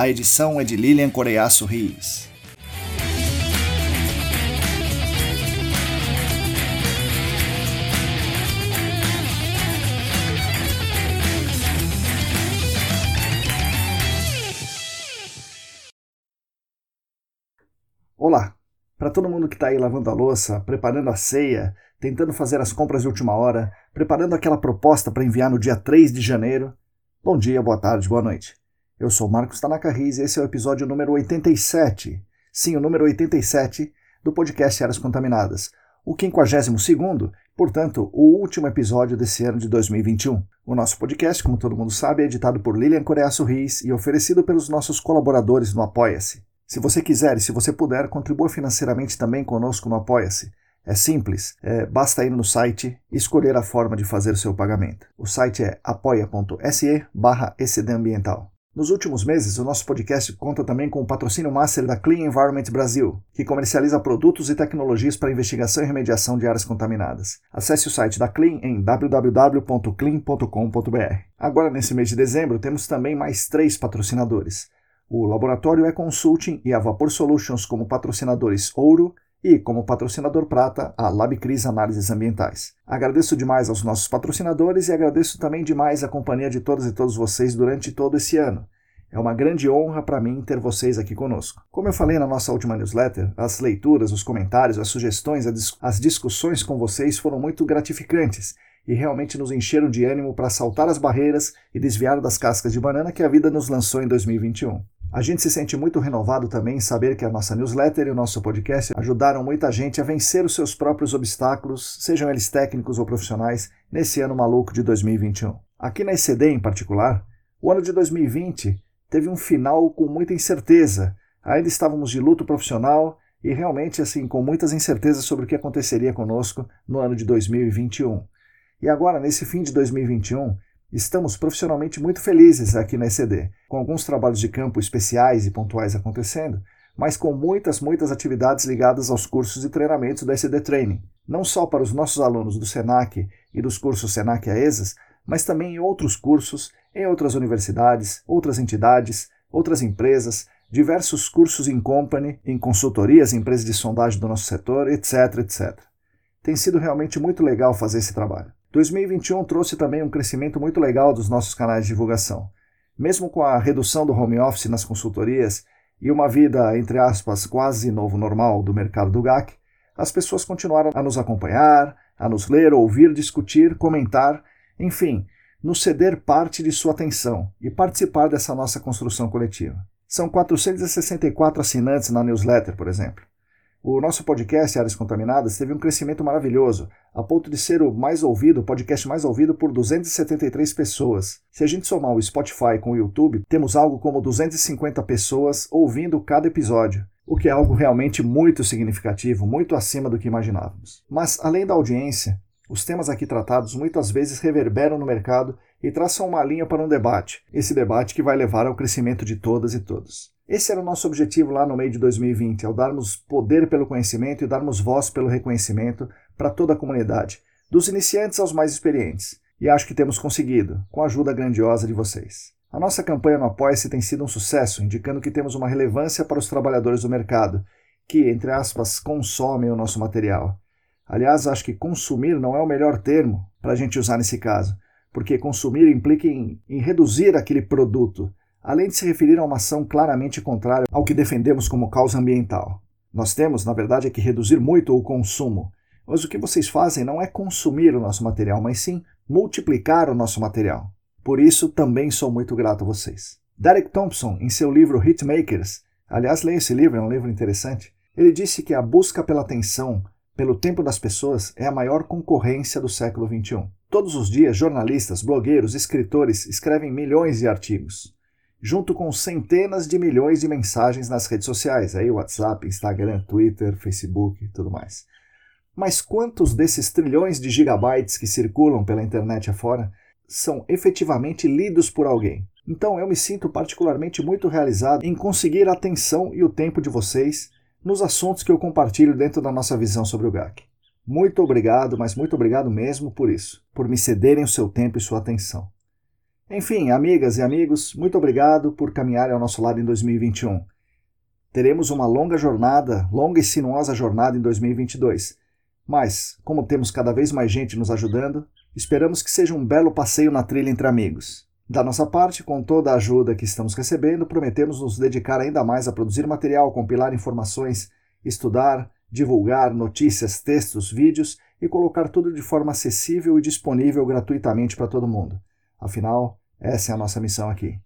A edição é de Lilian Coreiaço Rios. Olá! Para todo mundo que está aí lavando a louça, preparando a ceia, tentando fazer as compras de última hora, preparando aquela proposta para enviar no dia 3 de janeiro, bom dia, boa tarde, boa noite. Eu sou Marcos Tanaka Riz e esse é o episódio número 87. Sim, o número 87 do podcast Áreas Contaminadas. O 52 portanto, o último episódio desse ano de 2021. O nosso podcast, como todo mundo sabe, é editado por Lilian Coreaço Riz e oferecido pelos nossos colaboradores no Apoia-se. Se você quiser e se você puder, contribua financeiramente também conosco no Apoia-se. É simples, é, basta ir no site e escolher a forma de fazer o seu pagamento. O site é apoia.se barra. Nos últimos meses, o nosso podcast conta também com o patrocínio master da Clean Environment Brasil, que comercializa produtos e tecnologias para investigação e remediação de áreas contaminadas. Acesse o site da Clean em www.clean.com.br. Agora, nesse mês de dezembro, temos também mais três patrocinadores. O Laboratório E-Consulting e a Vapor Solutions como patrocinadores ouro e, como patrocinador prata, a LabCris Análises Ambientais. Agradeço demais aos nossos patrocinadores e agradeço também demais a companhia de todas e todos vocês durante todo esse ano. É uma grande honra para mim ter vocês aqui conosco. Como eu falei na nossa última newsletter, as leituras, os comentários, as sugestões, as discussões com vocês foram muito gratificantes e realmente nos encheram de ânimo para saltar as barreiras e desviar das cascas de banana que a vida nos lançou em 2021. A gente se sente muito renovado também em saber que a nossa newsletter e o nosso podcast ajudaram muita gente a vencer os seus próprios obstáculos, sejam eles técnicos ou profissionais, nesse ano maluco de 2021. Aqui na ECD, em particular, o ano de 2020 teve um final com muita incerteza. Ainda estávamos de luto profissional e realmente assim com muitas incertezas sobre o que aconteceria conosco no ano de 2021. E agora, nesse fim de 2021, Estamos profissionalmente muito felizes aqui na ECD, com alguns trabalhos de campo especiais e pontuais acontecendo, mas com muitas, muitas atividades ligadas aos cursos e treinamentos da ECD Training, não só para os nossos alunos do SENAC e dos cursos SENAC AESAS, mas também em outros cursos, em outras universidades, outras entidades, outras empresas, diversos cursos em company, em consultorias, empresas de sondagem do nosso setor, etc, etc. Tem sido realmente muito legal fazer esse trabalho. 2021 trouxe também um crescimento muito legal dos nossos canais de divulgação. Mesmo com a redução do home office nas consultorias e uma vida, entre aspas, quase novo normal do mercado do GAC, as pessoas continuaram a nos acompanhar, a nos ler, ouvir, discutir, comentar, enfim, nos ceder parte de sua atenção e participar dessa nossa construção coletiva. São 464 assinantes na newsletter, por exemplo. O nosso podcast Áreas Contaminadas teve um crescimento maravilhoso, a ponto de ser o mais ouvido, o podcast mais ouvido por 273 pessoas. Se a gente somar o Spotify com o YouTube, temos algo como 250 pessoas ouvindo cada episódio, o que é algo realmente muito significativo, muito acima do que imaginávamos. Mas, além da audiência, os temas aqui tratados muitas vezes reverberam no mercado e traçam uma linha para um debate, esse debate que vai levar ao crescimento de todas e todos. Esse era o nosso objetivo lá no meio de 2020, ao darmos poder pelo conhecimento e darmos voz pelo reconhecimento para toda a comunidade, dos iniciantes aos mais experientes. E acho que temos conseguido, com a ajuda grandiosa de vocês. A nossa campanha no Apoia-se tem sido um sucesso, indicando que temos uma relevância para os trabalhadores do mercado, que, entre aspas, consomem o nosso material. Aliás, acho que consumir não é o melhor termo para a gente usar nesse caso, porque consumir implica em, em reduzir aquele produto, além de se referir a uma ação claramente contrária ao que defendemos como causa ambiental. Nós temos, na verdade, que reduzir muito o consumo, mas o que vocês fazem não é consumir o nosso material, mas sim multiplicar o nosso material. Por isso, também sou muito grato a vocês. Derek Thompson, em seu livro Hitmakers, aliás, leia esse livro, é um livro interessante, ele disse que a busca pela atenção, pelo tempo das pessoas, é a maior concorrência do século XXI. Todos os dias, jornalistas, blogueiros, escritores escrevem milhões de artigos, junto com centenas de milhões de mensagens nas redes sociais, aí WhatsApp, Instagram, Twitter, Facebook e tudo mais. Mas quantos desses trilhões de gigabytes que circulam pela internet afora são efetivamente lidos por alguém? Então eu me sinto particularmente muito realizado em conseguir a atenção e o tempo de vocês nos assuntos que eu compartilho dentro da nossa visão sobre o GAC. Muito obrigado, mas muito obrigado mesmo por isso, por me cederem o seu tempo e sua atenção. Enfim, amigas e amigos, muito obrigado por caminharem ao nosso lado em 2021. Teremos uma longa jornada, longa e sinuosa jornada em 2022. Mas, como temos cada vez mais gente nos ajudando, esperamos que seja um belo passeio na trilha entre amigos. Da nossa parte, com toda a ajuda que estamos recebendo, prometemos nos dedicar ainda mais a produzir material, compilar informações, estudar, divulgar notícias, textos, vídeos e colocar tudo de forma acessível e disponível gratuitamente para todo mundo. Afinal, essa é a nossa missão aqui.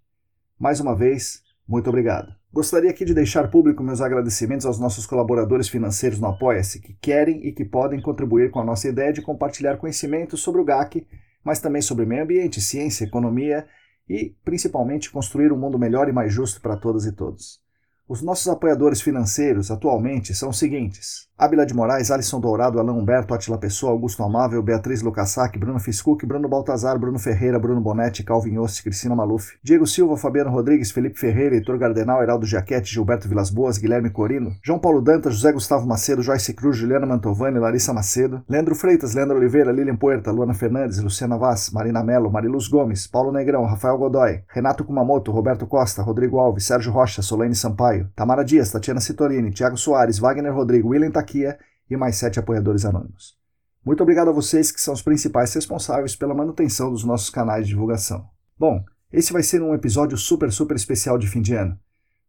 Mais uma vez, muito obrigado. Gostaria aqui de deixar público meus agradecimentos aos nossos colaboradores financeiros no Apoia-se, que querem e que podem contribuir com a nossa ideia de compartilhar conhecimentos sobre o GAC mas também sobre meio ambiente, ciência, economia e, principalmente, construir um mundo melhor e mais justo para todas e todos. Os nossos apoiadores financeiros atualmente são os seguintes: Ábila de Moraes, Alisson Dourado, Alain Humberto, Atila Pessoa, Augusto Amável, Beatriz Lucassac, Bruno Fiscuc, Bruno Baltazar, Bruno Ferreira, Bruno Bonetti, Calvin Ossi, Cristina Maluf, Diego Silva, Fabiano Rodrigues, Felipe Ferreira, Heitor Gardenal, Heraldo Jaquete, Gilberto Vilas Boas, Guilherme Corino, João Paulo Dantas, José Gustavo Macedo, Joyce Cruz, Juliana Mantovani, Larissa Macedo, Leandro Freitas, Leandro Oliveira, Lilian Puerta, Luana Fernandes, Luciana Vaz, Marina Melo, Mariluz Gomes, Paulo Negrão, Rafael Godoy, Renato Kumamoto, Roberto Costa, Rodrigo Alves, Sérgio Rocha, Solane Sampaio, Tamara Dias, Tatiana Citolini, Thiago Soares, Wagner Rodrigo, William Taquia e mais sete apoiadores anônimos. Muito obrigado a vocês que são os principais responsáveis pela manutenção dos nossos canais de divulgação. Bom, esse vai ser um episódio super, super especial de fim de ano.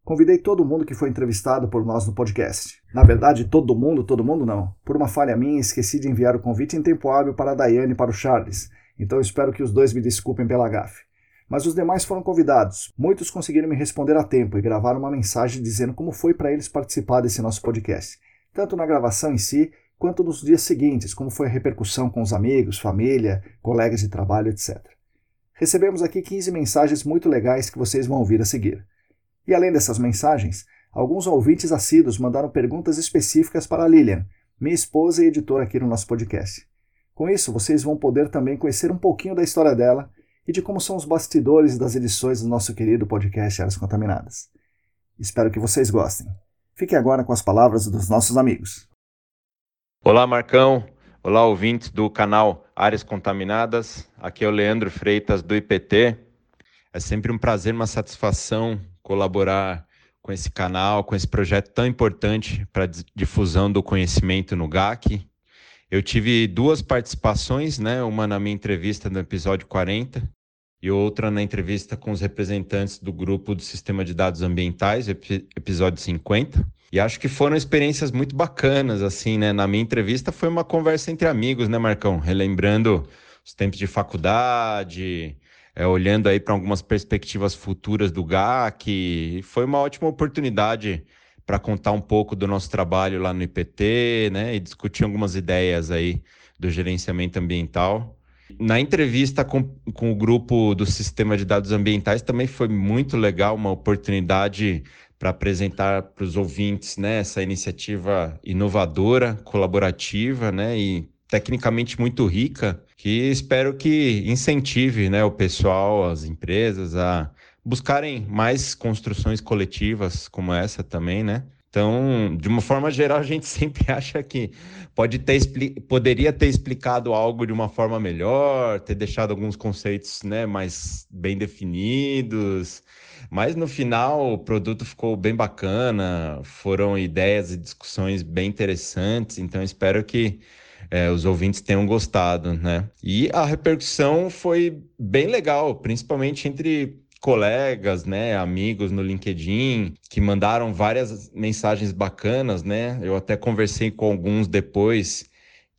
Convidei todo mundo que foi entrevistado por nós no podcast. Na verdade, todo mundo, todo mundo não. Por uma falha minha, esqueci de enviar o convite em tempo hábil para a Daiane e para o Charles, então espero que os dois me desculpem pela gafe mas os demais foram convidados. Muitos conseguiram me responder a tempo e gravaram uma mensagem dizendo como foi para eles participar desse nosso podcast, tanto na gravação em si, quanto nos dias seguintes, como foi a repercussão com os amigos, família, colegas de trabalho, etc. Recebemos aqui 15 mensagens muito legais que vocês vão ouvir a seguir. E além dessas mensagens, alguns ouvintes assíduos mandaram perguntas específicas para a Lilian, minha esposa e editora aqui no nosso podcast. Com isso, vocês vão poder também conhecer um pouquinho da história dela e de como são os bastidores das edições do nosso querido podcast Áreas Contaminadas. Espero que vocês gostem. Fiquem agora com as palavras dos nossos amigos. Olá, Marcão. Olá, ouvintes do canal Áreas Contaminadas. Aqui é o Leandro Freitas do IPT. É sempre um prazer, uma satisfação colaborar com esse canal, com esse projeto tão importante para a difusão do conhecimento no GAC. Eu tive duas participações, né? Uma na minha entrevista no episódio 40 e outra na entrevista com os representantes do grupo do Sistema de Dados Ambientais, episódio 50. E acho que foram experiências muito bacanas, assim, né? Na minha entrevista foi uma conversa entre amigos, né, Marcão? Relembrando os tempos de faculdade, é, olhando aí para algumas perspectivas futuras do GAC. Foi uma ótima oportunidade para contar um pouco do nosso trabalho lá no IPT, né? E discutir algumas ideias aí do gerenciamento ambiental. Na entrevista com, com o grupo do Sistema de Dados Ambientais também foi muito legal, uma oportunidade para apresentar para os ouvintes né, essa iniciativa inovadora, colaborativa né, e tecnicamente muito rica, que espero que incentive né, o pessoal, as empresas a buscarem mais construções coletivas como essa também, né? Então, de uma forma geral, a gente sempre acha que pode ter, poderia ter explicado algo de uma forma melhor, ter deixado alguns conceitos né, mais bem definidos, mas no final o produto ficou bem bacana, foram ideias e discussões bem interessantes, então espero que é, os ouvintes tenham gostado, né? E a repercussão foi bem legal, principalmente entre colegas, né, amigos no LinkedIn que mandaram várias mensagens bacanas, né? Eu até conversei com alguns depois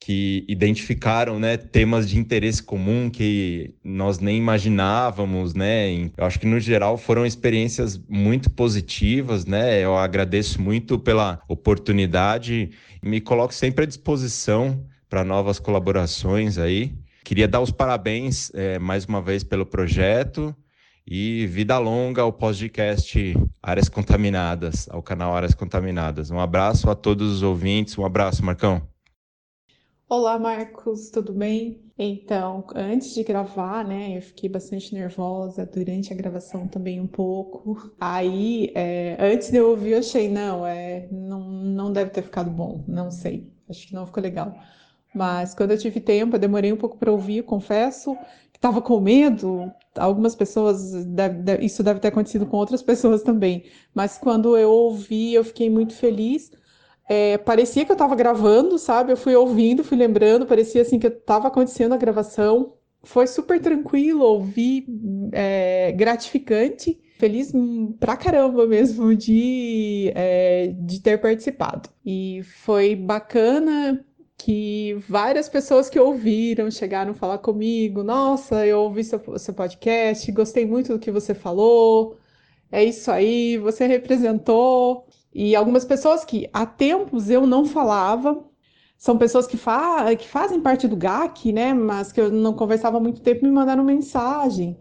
que identificaram né, temas de interesse comum que nós nem imaginávamos, né? Eu acho que no geral foram experiências muito positivas, né? Eu agradeço muito pela oportunidade me coloco sempre à disposição para novas colaborações aí. Queria dar os parabéns é, mais uma vez pelo projeto e vida longa ao podcast Áreas Contaminadas, ao canal Áreas Contaminadas. Um abraço a todos os ouvintes, um abraço, Marcão. Olá, Marcos, tudo bem? Então, antes de gravar, né, eu fiquei bastante nervosa durante a gravação também um pouco. Aí, é, antes de eu ouvir, eu achei, não, é, não, não deve ter ficado bom, não sei, acho que não ficou legal. Mas quando eu tive tempo, eu demorei um pouco para ouvir, confesso estava com medo. Algumas pessoas, deve, isso deve ter acontecido com outras pessoas também. Mas quando eu ouvi, eu fiquei muito feliz é, parecia que eu estava gravando, sabe? Eu fui ouvindo, fui lembrando, parecia assim que estava acontecendo a gravação. Foi super tranquilo, ouvi, é, gratificante, feliz pra caramba mesmo de, é, de ter participado. E foi bacana que várias pessoas que ouviram chegaram falar comigo: Nossa, eu ouvi seu, seu podcast, gostei muito do que você falou. É isso aí, você representou e algumas pessoas que há tempos eu não falava, são pessoas que, fa que fazem parte do GAC, né? Mas que eu não conversava há muito tempo, me mandaram mensagem,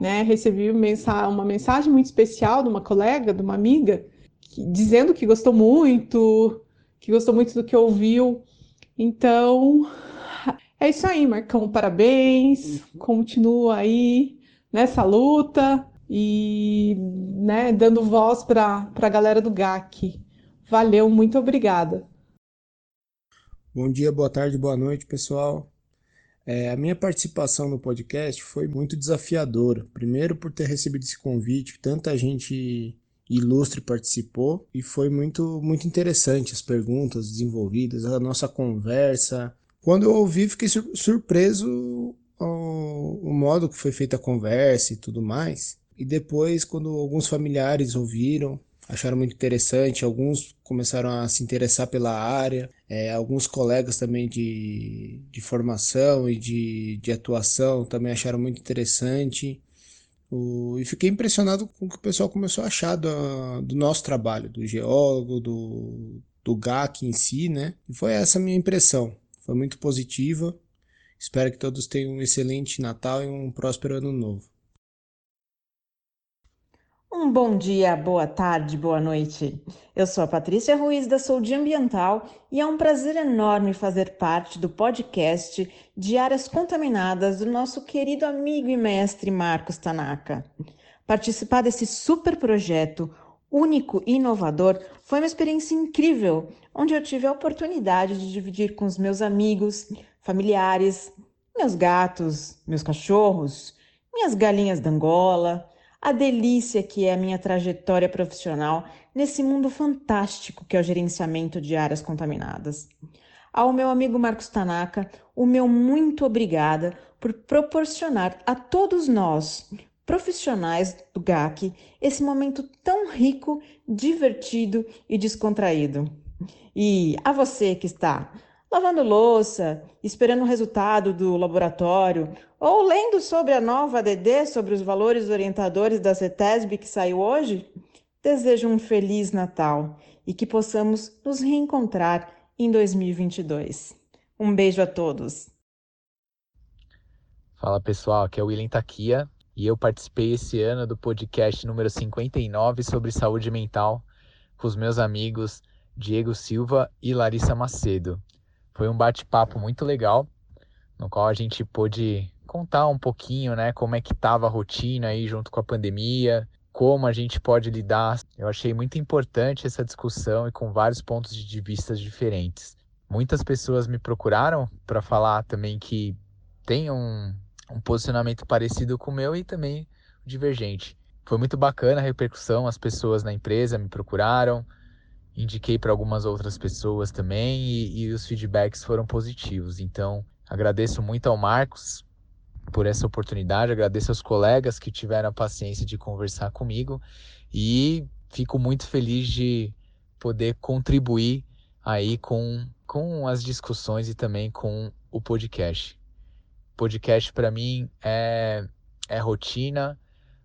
né? Recebi uma mensagem muito especial de uma colega, de uma amiga, que, dizendo que gostou muito, que gostou muito do que ouviu. Então, é isso aí, Marcão. Parabéns. Uhum. Continua aí nessa luta e né, dando voz para a galera do GAC. Valeu, muito obrigada. Bom dia, boa tarde, boa noite, pessoal. É, a minha participação no podcast foi muito desafiadora. Primeiro, por ter recebido esse convite, tanta gente ilustre participou e foi muito, muito interessante as perguntas desenvolvidas, a nossa conversa. Quando eu ouvi, fiquei surpreso o modo que foi feita a conversa e tudo mais. E depois, quando alguns familiares ouviram, acharam muito interessante, alguns começaram a se interessar pela área, é, alguns colegas também de, de formação e de, de atuação também acharam muito interessante. O, e fiquei impressionado com o que o pessoal começou a achar do, do nosso trabalho, do geólogo, do, do GAC em si, né? E foi essa a minha impressão. Foi muito positiva. Espero que todos tenham um excelente Natal e um próspero Ano Novo. Um bom dia, boa tarde, boa noite. Eu sou a Patrícia Ruiz da Saúde Ambiental e é um prazer enorme fazer parte do podcast de áreas contaminadas do nosso querido amigo e mestre Marcos Tanaka. Participar desse super projeto único e inovador foi uma experiência incrível, onde eu tive a oportunidade de dividir com os meus amigos, familiares, meus gatos, meus cachorros, minhas galinhas da Angola a delícia que é a minha trajetória profissional nesse mundo fantástico que é o gerenciamento de áreas contaminadas. Ao meu amigo Marcos Tanaka, o meu muito obrigada por proporcionar a todos nós, profissionais do GAC, esse momento tão rico, divertido e descontraído. E a você que está lavando louça, esperando o resultado do laboratório, ou lendo sobre a nova ADD, sobre os valores orientadores da CETESB que saiu hoje, desejo um feliz Natal e que possamos nos reencontrar em 2022. Um beijo a todos. Fala pessoal, aqui é o William Taquia e eu participei esse ano do podcast número 59 sobre saúde mental com os meus amigos Diego Silva e Larissa Macedo. Foi um bate-papo muito legal, no qual a gente pôde contar um pouquinho, né, como é que estava a rotina aí junto com a pandemia, como a gente pode lidar. Eu achei muito importante essa discussão e com vários pontos de vista diferentes. Muitas pessoas me procuraram para falar também que tem um, um posicionamento parecido com o meu e também divergente. Foi muito bacana a repercussão, as pessoas na empresa me procuraram, indiquei para algumas outras pessoas também e, e os feedbacks foram positivos. Então, agradeço muito ao Marcos por essa oportunidade, agradeço aos colegas que tiveram a paciência de conversar comigo e fico muito feliz de poder contribuir aí com, com as discussões e também com o podcast. Podcast para mim é, é rotina,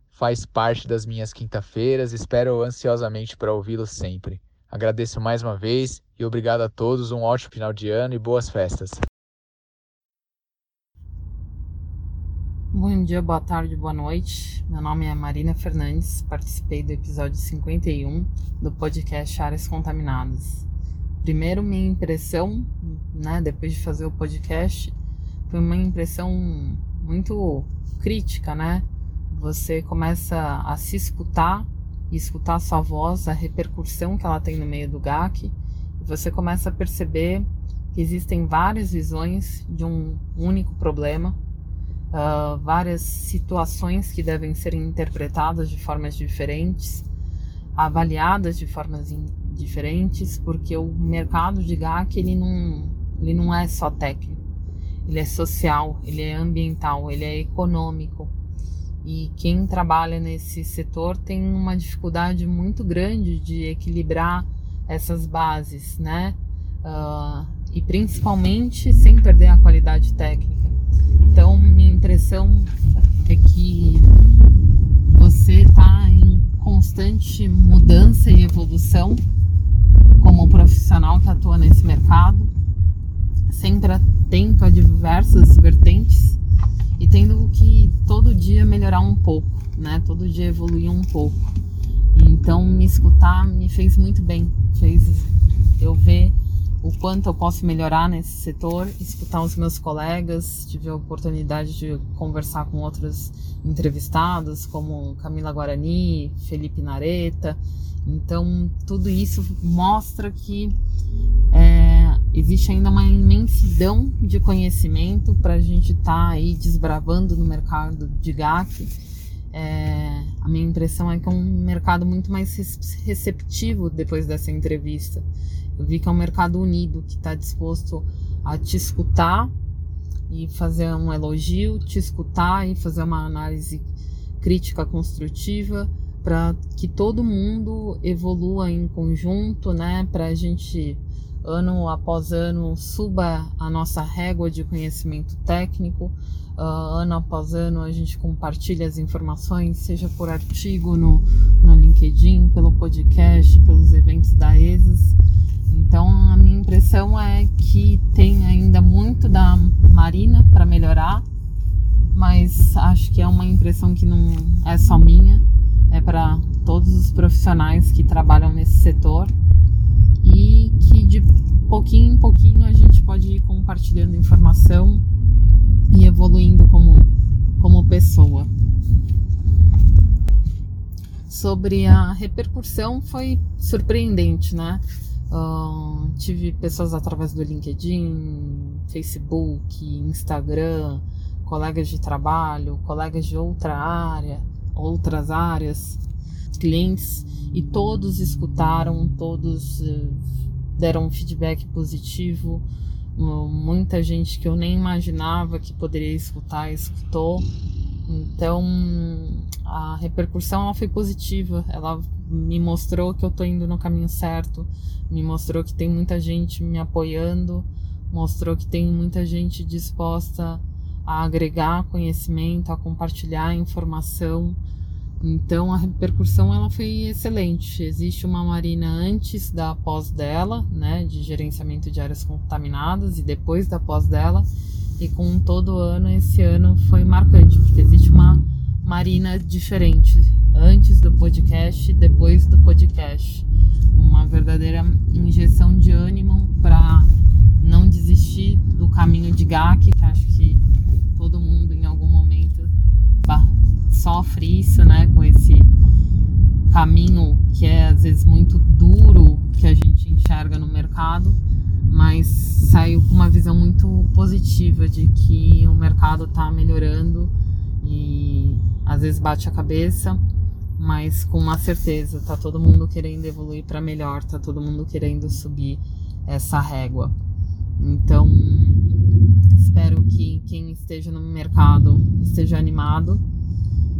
faz parte das minhas quinta-feiras, espero ansiosamente para ouvi-lo sempre. Agradeço mais uma vez e obrigado a todos, um ótimo final de ano e boas festas. Bom dia, boa tarde, boa noite. Meu nome é Marina Fernandes, participei do episódio 51 do podcast Áreas Contaminadas. Primeiro, minha impressão, né, depois de fazer o podcast, foi uma impressão muito crítica, né? Você começa a se escutar e escutar a sua voz, a repercussão que ela tem no meio do GAC, você começa a perceber que existem várias visões de um único problema uh, várias situações que devem ser interpretadas de formas diferentes, avaliadas de formas diferentes, porque o mercado de GAC ele não, ele não é só técnico, ele é social, ele é ambiental, ele é econômico. E quem trabalha nesse setor tem uma dificuldade muito grande de equilibrar essas bases, né? Uh, e principalmente sem perder a qualidade técnica. Então, minha impressão é que você está em constante mudança e evolução como profissional que atua nesse mercado, sempre atento a diversas vertentes tendo que todo dia melhorar um pouco, né? Todo dia evoluir um pouco. Então, me escutar me fez muito bem, fez eu ver o quanto eu posso melhorar nesse setor, escutar os meus colegas, tive a oportunidade de conversar com outros entrevistados, como Camila Guarani, Felipe Nareta. Então, tudo isso mostra que é, existe ainda uma imensidão de conhecimento para a gente estar tá aí desbravando no mercado de GAC. É, a minha impressão é que é um mercado muito mais receptivo depois dessa entrevista. Eu vi que é um mercado unido que está disposto a te escutar e fazer um elogio, te escutar e fazer uma análise crítica construtiva para que todo mundo evolua em conjunto, né? Para a gente ano após ano suba a nossa régua de conhecimento técnico. Uh, ano após ano a gente compartilha as informações, seja por artigo no, no LinkedIn, pelo podcast, pelos eventos da ESAS. Então a minha impressão é que tem ainda muito da Marina para melhorar, mas acho que é uma impressão que não é só minha, é para todos os profissionais que trabalham nesse setor de pouquinho em pouquinho a gente pode ir compartilhando informação e evoluindo como, como pessoa. Sobre a repercussão foi surpreendente, né? Uh, tive pessoas através do LinkedIn, Facebook, Instagram, colegas de trabalho, colegas de outra área, outras áreas, clientes, e todos escutaram, todos uh, deram um feedback positivo. Muita gente que eu nem imaginava que poderia escutar, escutou. Então a repercussão ela foi positiva, ela me mostrou que eu estou indo no caminho certo, me mostrou que tem muita gente me apoiando, mostrou que tem muita gente disposta a agregar conhecimento, a compartilhar informação. Então a repercussão ela foi excelente. Existe uma marina antes da pós dela, né, de gerenciamento de áreas contaminadas e depois da pós dela. E com todo ano esse ano foi marcante, porque existe uma marina diferente antes do podcast depois do podcast. Uma verdadeira injeção de ânimo para não desistir do caminho de GAC, que acho que todo mundo sofre isso, né? Com esse caminho que é às vezes muito duro que a gente enxerga no mercado, mas saiu com uma visão muito positiva de que o mercado está melhorando e às vezes bate a cabeça, mas com uma certeza, tá todo mundo querendo evoluir para melhor, tá todo mundo querendo subir essa régua. Então, Espero que quem esteja no mercado esteja animado.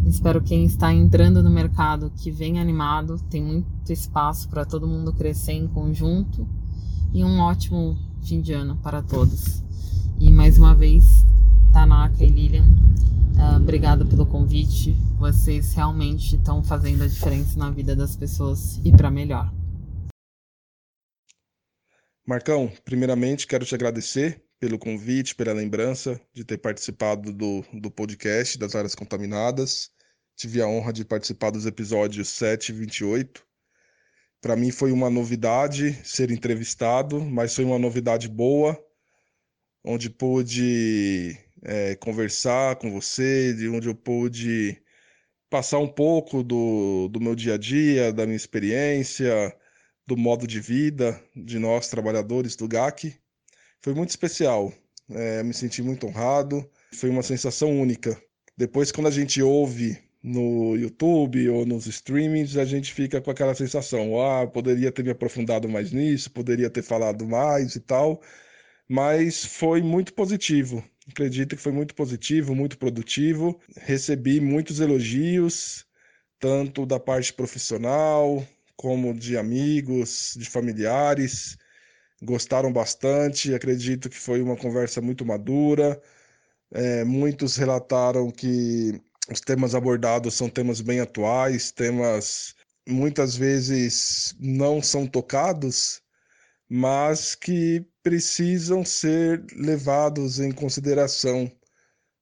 Espero que quem está entrando no mercado que venha animado. Tem muito espaço para todo mundo crescer em conjunto. E um ótimo fim de ano para todos. E mais uma vez, Tanaka e Lilian, uh, obrigada pelo convite. Vocês realmente estão fazendo a diferença na vida das pessoas e para melhor. Marcão, primeiramente quero te agradecer pelo convite, pela lembrança de ter participado do, do podcast das áreas contaminadas. Tive a honra de participar dos episódios 7 e 28. Para mim foi uma novidade ser entrevistado, mas foi uma novidade boa, onde pude é, conversar com você, de onde eu pude passar um pouco do, do meu dia a dia, da minha experiência, do modo de vida de nós trabalhadores do GAC. Foi muito especial, é, me senti muito honrado, foi uma sensação única. Depois, quando a gente ouve no YouTube ou nos streamings, a gente fica com aquela sensação: ah, poderia ter me aprofundado mais nisso, poderia ter falado mais e tal, mas foi muito positivo. Acredito que foi muito positivo, muito produtivo. Recebi muitos elogios, tanto da parte profissional, como de amigos, de familiares. Gostaram bastante, acredito que foi uma conversa muito madura. É, muitos relataram que os temas abordados são temas bem atuais, temas muitas vezes não são tocados, mas que precisam ser levados em consideração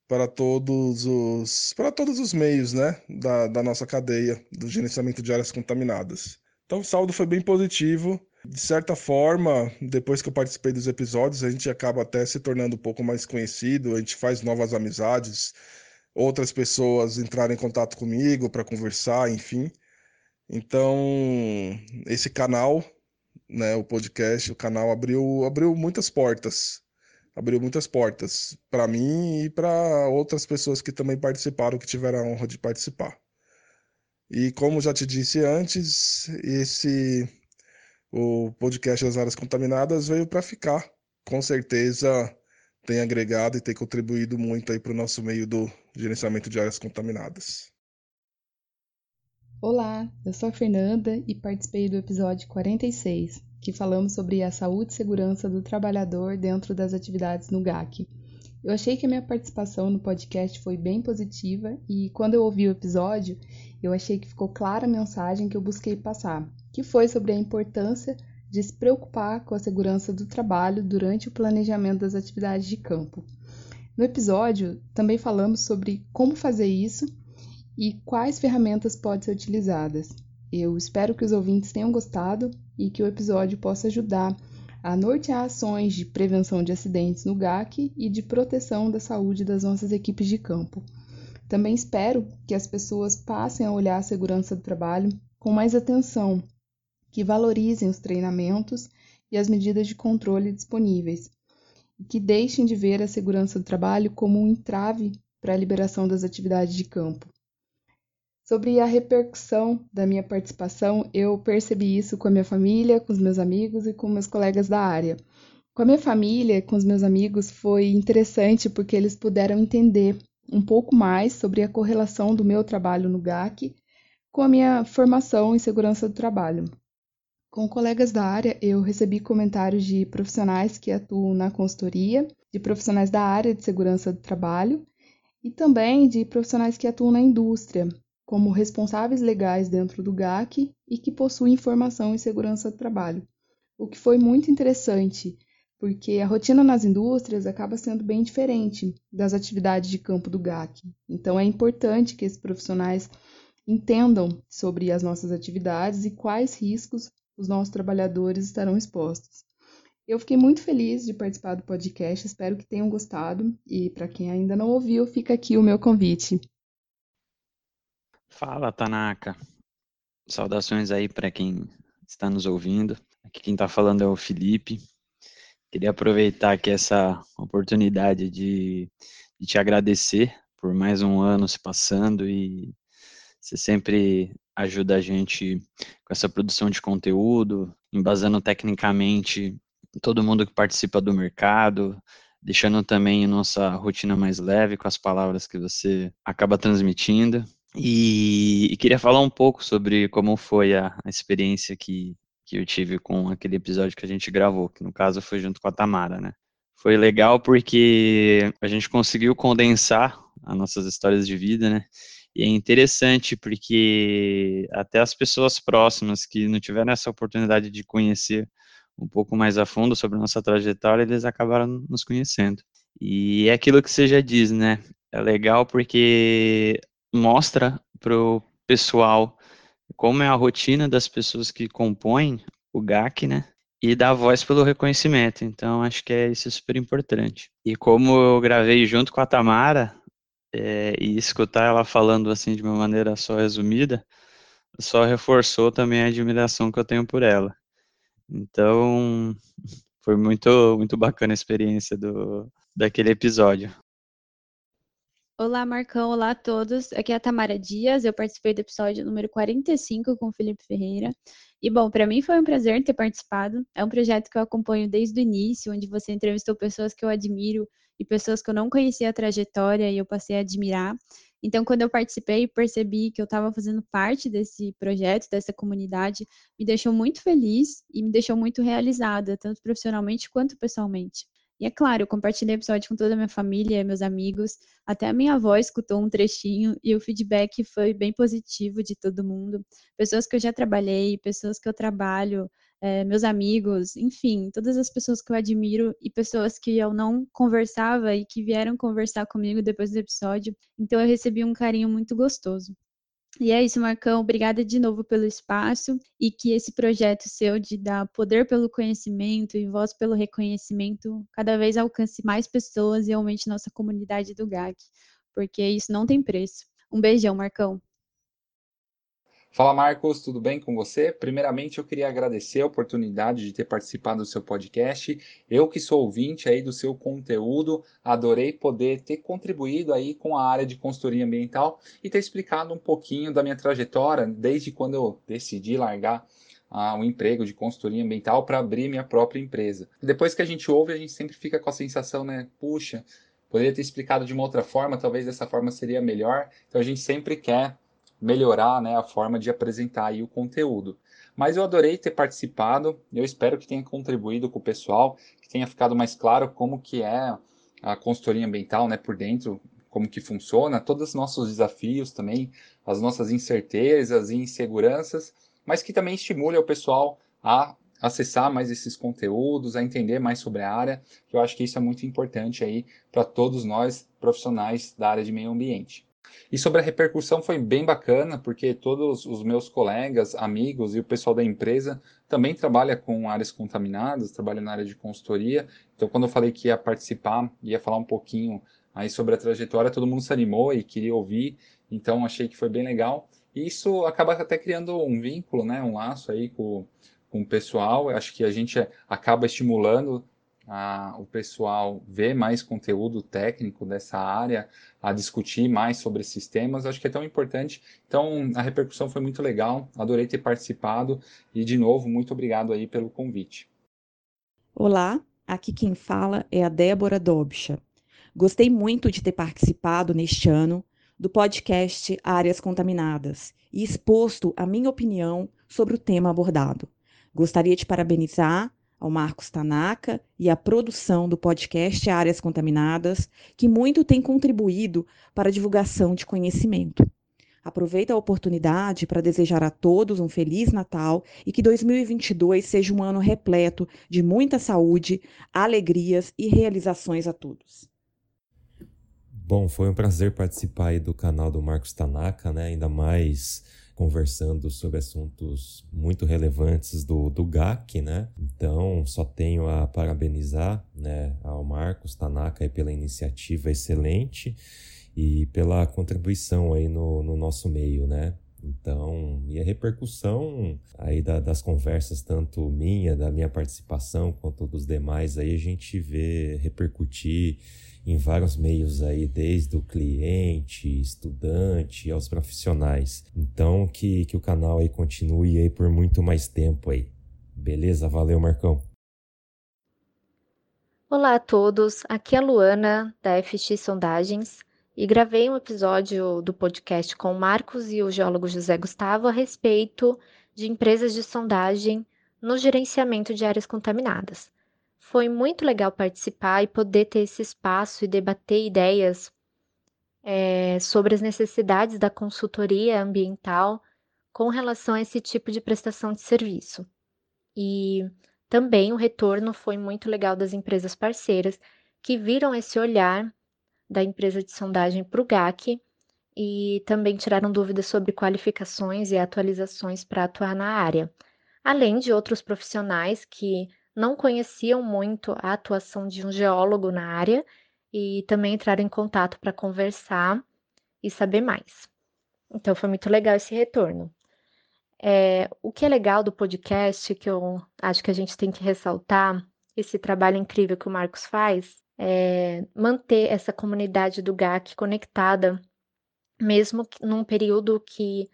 para todos os para todos os meios né, da, da nossa cadeia do gerenciamento de áreas contaminadas. Então o saldo foi bem positivo. De certa forma, depois que eu participei dos episódios, a gente acaba até se tornando um pouco mais conhecido, a gente faz novas amizades, outras pessoas entraram em contato comigo para conversar, enfim. Então, esse canal né, o podcast, o canal abriu, abriu muitas portas. Abriu muitas portas para mim e para outras pessoas que também participaram, que tiveram a honra de participar. E como já te disse antes, esse o podcast das áreas contaminadas veio para ficar. Com certeza tem agregado e tem contribuído muito aí para o nosso meio do gerenciamento de áreas contaminadas. Olá, eu sou a Fernanda e participei do episódio 46, que falamos sobre a saúde e segurança do trabalhador dentro das atividades no GAC. Eu achei que a minha participação no podcast foi bem positiva e quando eu ouvi o episódio, eu achei que ficou clara a mensagem que eu busquei passar, que foi sobre a importância de se preocupar com a segurança do trabalho durante o planejamento das atividades de campo. No episódio, também falamos sobre como fazer isso e quais ferramentas podem ser utilizadas. Eu espero que os ouvintes tenham gostado e que o episódio possa ajudar a nortear ações de prevenção de acidentes no GAC e de proteção da saúde das nossas equipes de campo. Também espero que as pessoas passem a olhar a segurança do trabalho com mais atenção, que valorizem os treinamentos e as medidas de controle disponíveis, e que deixem de ver a segurança do trabalho como um entrave para a liberação das atividades de campo. Sobre a repercussão da minha participação, eu percebi isso com a minha família, com os meus amigos e com meus colegas da área. Com a minha família, com os meus amigos, foi interessante porque eles puderam entender um pouco mais sobre a correlação do meu trabalho no GAC com a minha formação em segurança do trabalho. Com colegas da área, eu recebi comentários de profissionais que atuam na consultoria, de profissionais da área de segurança do trabalho e também de profissionais que atuam na indústria, como responsáveis legais dentro do GAC e que possuem formação em segurança do trabalho, o que foi muito interessante, porque a rotina nas indústrias acaba sendo bem diferente das atividades de campo do GAC. Então é importante que esses profissionais entendam sobre as nossas atividades e quais riscos os nossos trabalhadores estarão expostos. Eu fiquei muito feliz de participar do podcast, espero que tenham gostado e para quem ainda não ouviu, fica aqui o meu convite. Fala, Tanaka. Saudações aí para quem está nos ouvindo. Aqui quem está falando é o Felipe. Queria aproveitar aqui essa oportunidade de, de te agradecer por mais um ano se passando e você sempre ajuda a gente com essa produção de conteúdo, embasando tecnicamente todo mundo que participa do mercado, deixando também a nossa rotina mais leve com as palavras que você acaba transmitindo. E, e queria falar um pouco sobre como foi a, a experiência que, que eu tive com aquele episódio que a gente gravou, que no caso foi junto com a Tamara, né? Foi legal porque a gente conseguiu condensar as nossas histórias de vida, né? E é interessante porque até as pessoas próximas que não tiveram essa oportunidade de conhecer um pouco mais a fundo sobre a nossa trajetória, eles acabaram nos conhecendo. E é aquilo que você já diz, né? É legal porque mostra para o pessoal como é a rotina das pessoas que compõem o GAC, né? E dá voz pelo reconhecimento. Então, acho que é isso super importante. E como eu gravei junto com a Tamara, é, e escutar ela falando assim de uma maneira só resumida, só reforçou também a admiração que eu tenho por ela. Então, foi muito, muito bacana a experiência do, daquele episódio. Olá, Marcão. Olá a todos. Aqui é a Tamara Dias. Eu participei do episódio número 45 com o Felipe Ferreira. E, bom, para mim foi um prazer ter participado. É um projeto que eu acompanho desde o início, onde você entrevistou pessoas que eu admiro e pessoas que eu não conhecia a trajetória e eu passei a admirar. Então, quando eu participei, percebi que eu estava fazendo parte desse projeto, dessa comunidade, me deixou muito feliz e me deixou muito realizada, tanto profissionalmente quanto pessoalmente. E é claro, eu compartilhei o episódio com toda a minha família, meus amigos, até a minha avó escutou um trechinho e o feedback foi bem positivo de todo mundo. Pessoas que eu já trabalhei, pessoas que eu trabalho, é, meus amigos, enfim, todas as pessoas que eu admiro e pessoas que eu não conversava e que vieram conversar comigo depois do episódio. Então eu recebi um carinho muito gostoso. E é isso, Marcão. Obrigada de novo pelo espaço e que esse projeto seu de dar poder pelo conhecimento e voz pelo reconhecimento cada vez alcance mais pessoas e aumente nossa comunidade do GAC, porque isso não tem preço. Um beijão, Marcão. Fala Marcos, tudo bem com você? Primeiramente eu queria agradecer a oportunidade de ter participado do seu podcast. Eu que sou ouvinte aí do seu conteúdo, adorei poder ter contribuído aí com a área de consultoria ambiental e ter explicado um pouquinho da minha trajetória desde quando eu decidi largar ah, um emprego de consultoria ambiental para abrir minha própria empresa. Depois que a gente ouve, a gente sempre fica com a sensação, né? Puxa, poderia ter explicado de uma outra forma, talvez dessa forma seria melhor. Então a gente sempre quer melhorar né, a forma de apresentar aí o conteúdo. Mas eu adorei ter participado, eu espero que tenha contribuído com o pessoal, que tenha ficado mais claro como que é a consultoria ambiental né, por dentro, como que funciona, todos os nossos desafios também, as nossas incertezas e inseguranças, mas que também estimule o pessoal a acessar mais esses conteúdos, a entender mais sobre a área, que eu acho que isso é muito importante aí para todos nós profissionais da área de meio ambiente. E sobre a repercussão foi bem bacana, porque todos os meus colegas, amigos e o pessoal da empresa também trabalha com áreas contaminadas, trabalha na área de consultoria. Então, quando eu falei que ia participar, ia falar um pouquinho aí sobre a trajetória, todo mundo se animou e queria ouvir. Então, achei que foi bem legal. E isso acaba até criando um vínculo, né, um laço aí com, com o pessoal. Eu acho que a gente acaba estimulando a, o pessoal ver mais conteúdo técnico dessa área, a discutir mais sobre esses temas, acho que é tão importante. Então, a repercussão foi muito legal, adorei ter participado e, de novo, muito obrigado aí pelo convite. Olá, aqui quem fala é a Débora Dobcha. Gostei muito de ter participado neste ano do podcast Áreas Contaminadas e exposto a minha opinião sobre o tema abordado. Gostaria de parabenizar ao Marcos Tanaka e à produção do podcast Áreas Contaminadas, que muito tem contribuído para a divulgação de conhecimento. Aproveito a oportunidade para desejar a todos um feliz Natal e que 2022 seja um ano repleto de muita saúde, alegrias e realizações a todos. Bom, foi um prazer participar do canal do Marcos Tanaka, né? Ainda mais conversando sobre assuntos muito relevantes do, do GAC, né? Então, só tenho a parabenizar né, ao Marcos Tanaka pela iniciativa excelente e pela contribuição aí no, no nosso meio, né? Então, e a repercussão aí da, das conversas, tanto minha, da minha participação, quanto dos demais, aí a gente vê repercutir em vários meios aí, desde o cliente, estudante, aos profissionais. Então, que, que o canal aí continue aí por muito mais tempo aí. Beleza? Valeu, Marcão. Olá a todos, aqui é a Luana da FX Sondagens e gravei um episódio do podcast com o Marcos e o geólogo José Gustavo a respeito de empresas de sondagem no gerenciamento de áreas contaminadas. Foi muito legal participar e poder ter esse espaço e debater ideias é, sobre as necessidades da consultoria ambiental com relação a esse tipo de prestação de serviço. E também o retorno foi muito legal das empresas parceiras que viram esse olhar da empresa de sondagem para o GAC e também tiraram dúvidas sobre qualificações e atualizações para atuar na área, além de outros profissionais que não conheciam muito a atuação de um geólogo na área e também entraram em contato para conversar e saber mais. Então foi muito legal esse retorno. É, o que é legal do podcast, que eu acho que a gente tem que ressaltar, esse trabalho incrível que o Marcos faz, é manter essa comunidade do GAC conectada, mesmo num período que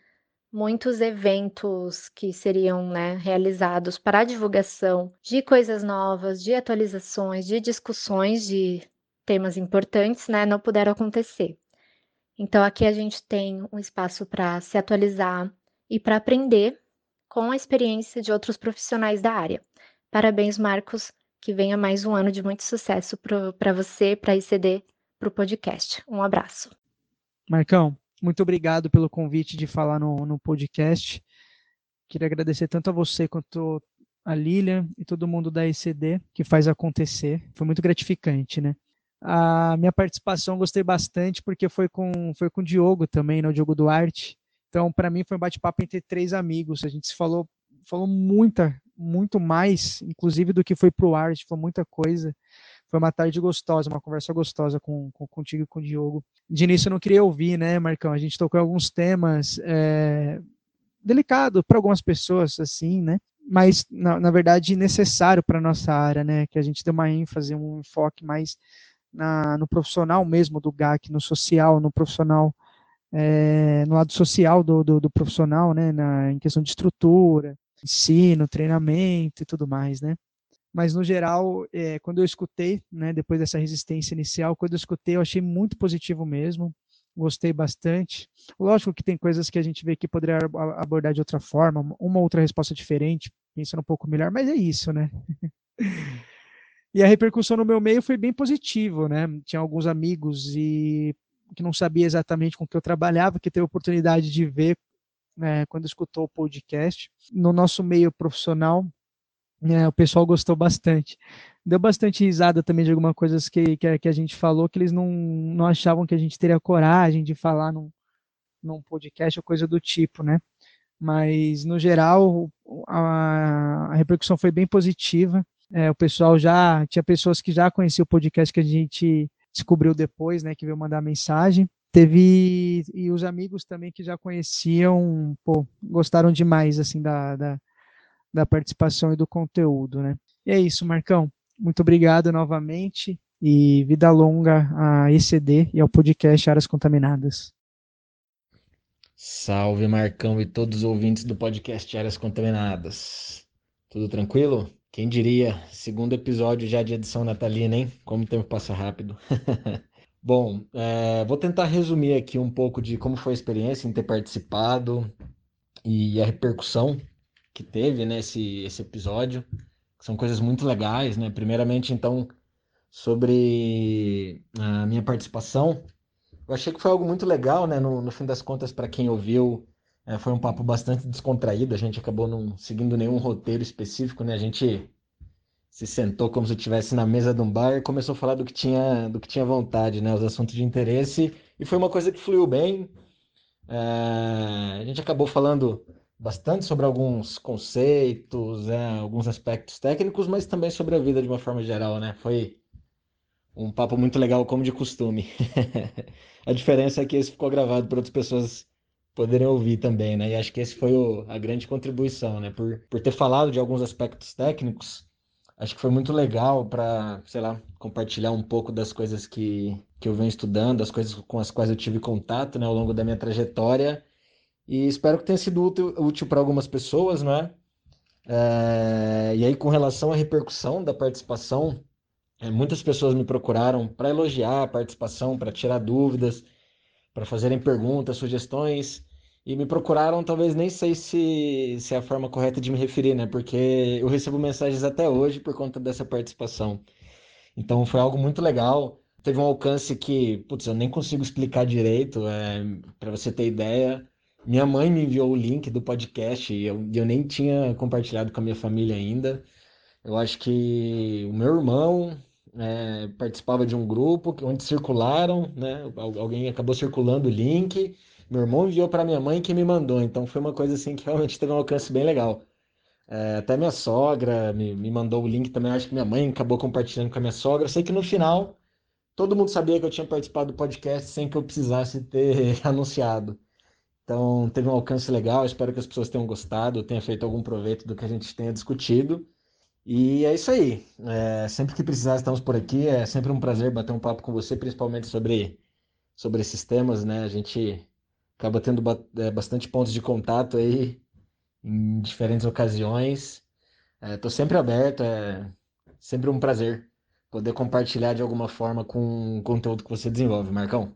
muitos eventos que seriam né, realizados para a divulgação de coisas novas, de atualizações, de discussões de temas importantes, né, não puderam acontecer. Então, aqui a gente tem um espaço para se atualizar e para aprender com a experiência de outros profissionais da área. Parabéns, Marcos, que venha mais um ano de muito sucesso para você, para a ICD, para o podcast. Um abraço. Marcão, muito obrigado pelo convite de falar no, no podcast. Queria agradecer tanto a você quanto a Lilian e todo mundo da ICD que faz acontecer. Foi muito gratificante, né? A minha participação gostei bastante porque foi com foi com o Diogo também, né, o Diogo Duarte. Então, para mim foi um bate-papo entre três amigos. A gente se falou falou muita, muito mais, inclusive do que foi pro ar, a gente falou muita coisa. Foi uma tarde gostosa, uma conversa gostosa com, com contigo e com o Diogo. De início eu não queria ouvir, né, Marcão? A gente tocou alguns temas é, delicados para algumas pessoas, assim, né? Mas, na, na verdade, necessário para nossa área, né? Que a gente dê uma ênfase, um enfoque mais na, no profissional mesmo do GAC, no social, no profissional, é, no lado social do, do, do profissional, né, na, em questão de estrutura, ensino, treinamento e tudo mais, né. Mas, no geral, é, quando eu escutei, né, depois dessa resistência inicial, quando eu escutei, eu achei muito positivo mesmo, gostei bastante. Lógico que tem coisas que a gente vê que poderia abordar de outra forma, uma outra resposta diferente, pensando um pouco melhor, mas é isso, né? E a repercussão no meu meio foi bem positivo, né? Tinha alguns amigos e que não sabia exatamente com que eu trabalhava, que teve a oportunidade de ver né, quando escutou o podcast. No nosso meio profissional, né, o pessoal gostou bastante. Deu bastante risada também de algumas coisas que, que, que, a gente falou, que eles não, não achavam que a gente teria coragem de falar num, num podcast ou coisa do tipo, né? Mas, no geral, a, a repercussão foi bem positiva. É, o pessoal já tinha pessoas que já conheciam o podcast que a gente descobriu depois, né, que veio mandar mensagem. Teve e os amigos também que já conheciam, pô, gostaram demais assim da, da, da participação e do conteúdo, né? E é isso, Marcão. Muito obrigado novamente e vida longa a ECD e ao podcast Áreas Contaminadas. Salve, Marcão e todos os ouvintes do podcast Áreas Contaminadas. Tudo tranquilo? Quem diria, segundo episódio já de edição natalina, hein? Como o tempo passa rápido. Bom, é, vou tentar resumir aqui um pouco de como foi a experiência em ter participado e a repercussão que teve né, esse episódio. São coisas muito legais, né? Primeiramente, então, sobre a minha participação. Eu achei que foi algo muito legal, né? No, no fim das contas, para quem ouviu, é, foi um papo bastante descontraído, a gente acabou não seguindo nenhum roteiro específico, né? A gente se sentou como se estivesse na mesa de um bar e começou a falar do que tinha, do que tinha vontade, né? Os assuntos de interesse. E foi uma coisa que fluiu bem. É, a gente acabou falando bastante sobre alguns conceitos, é, alguns aspectos técnicos, mas também sobre a vida de uma forma geral, né? Foi um papo muito legal, como de costume. a diferença é que esse ficou gravado por outras pessoas poderem ouvir também, né? E acho que esse foi o, a grande contribuição, né? Por, por ter falado de alguns aspectos técnicos, acho que foi muito legal para, sei lá, compartilhar um pouco das coisas que, que eu venho estudando, das coisas com as quais eu tive contato, né, ao longo da minha trajetória. E espero que tenha sido útil, útil para algumas pessoas, não é? é? E aí, com relação à repercussão da participação, É, muitas pessoas me procuraram para elogiar a participação, para tirar dúvidas, para fazerem perguntas, sugestões. E me procuraram, talvez nem sei se, se é a forma correta de me referir, né? Porque eu recebo mensagens até hoje por conta dessa participação. Então foi algo muito legal. Teve um alcance que, putz, eu nem consigo explicar direito. É, para você ter ideia, minha mãe me enviou o link do podcast e eu, eu nem tinha compartilhado com a minha família ainda. Eu acho que o meu irmão é, participava de um grupo onde circularam, né? Alguém acabou circulando o link. Meu irmão enviou para minha mãe que me mandou. Então foi uma coisa assim que realmente teve um alcance bem legal. É, até minha sogra me, me mandou o link também. Acho que minha mãe acabou compartilhando com a minha sogra. Sei que no final todo mundo sabia que eu tinha participado do podcast sem que eu precisasse ter anunciado. Então teve um alcance legal. Espero que as pessoas tenham gostado, tenham feito algum proveito do que a gente tenha discutido. E é isso aí. É, sempre que precisar, estamos por aqui. É sempre um prazer bater um papo com você, principalmente sobre, sobre esses temas, né? A gente acaba tendo é, bastante pontos de contato aí em diferentes ocasiões. Estou é, sempre aberto, é sempre um prazer poder compartilhar de alguma forma com o conteúdo que você desenvolve, Marcão.